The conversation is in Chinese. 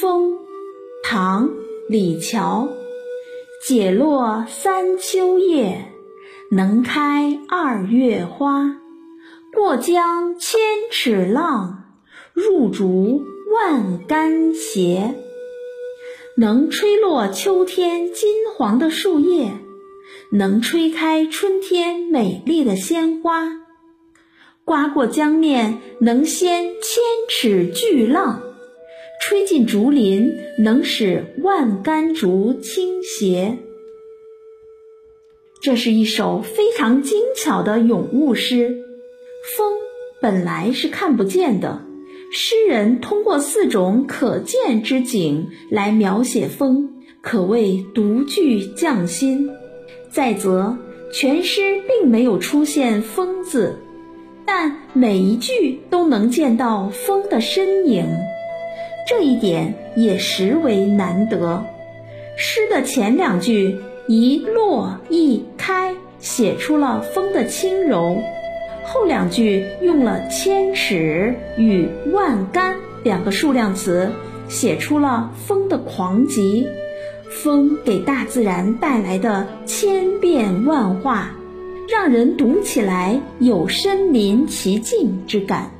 风，唐·李峤。解落三秋叶，能开二月花。过江千尺浪，入竹万竿斜。能吹落秋天金黄的树叶，能吹开春天美丽的鲜花。刮过江面，能掀千尺巨浪；吹进竹林，能使万竿竹倾斜。这是一首非常精巧的咏物诗。风本来是看不见的，诗人通过四种可见之景来描写风，可谓独具匠心。再则，全诗并没有出现“风”字。但每一句都能见到风的身影，这一点也实为难得。诗的前两句一落一开，写出了风的轻柔；后两句用了千尺与万竿两个数量词，写出了风的狂急。风给大自然带来的千变万化。让人读起来有身临其境之感。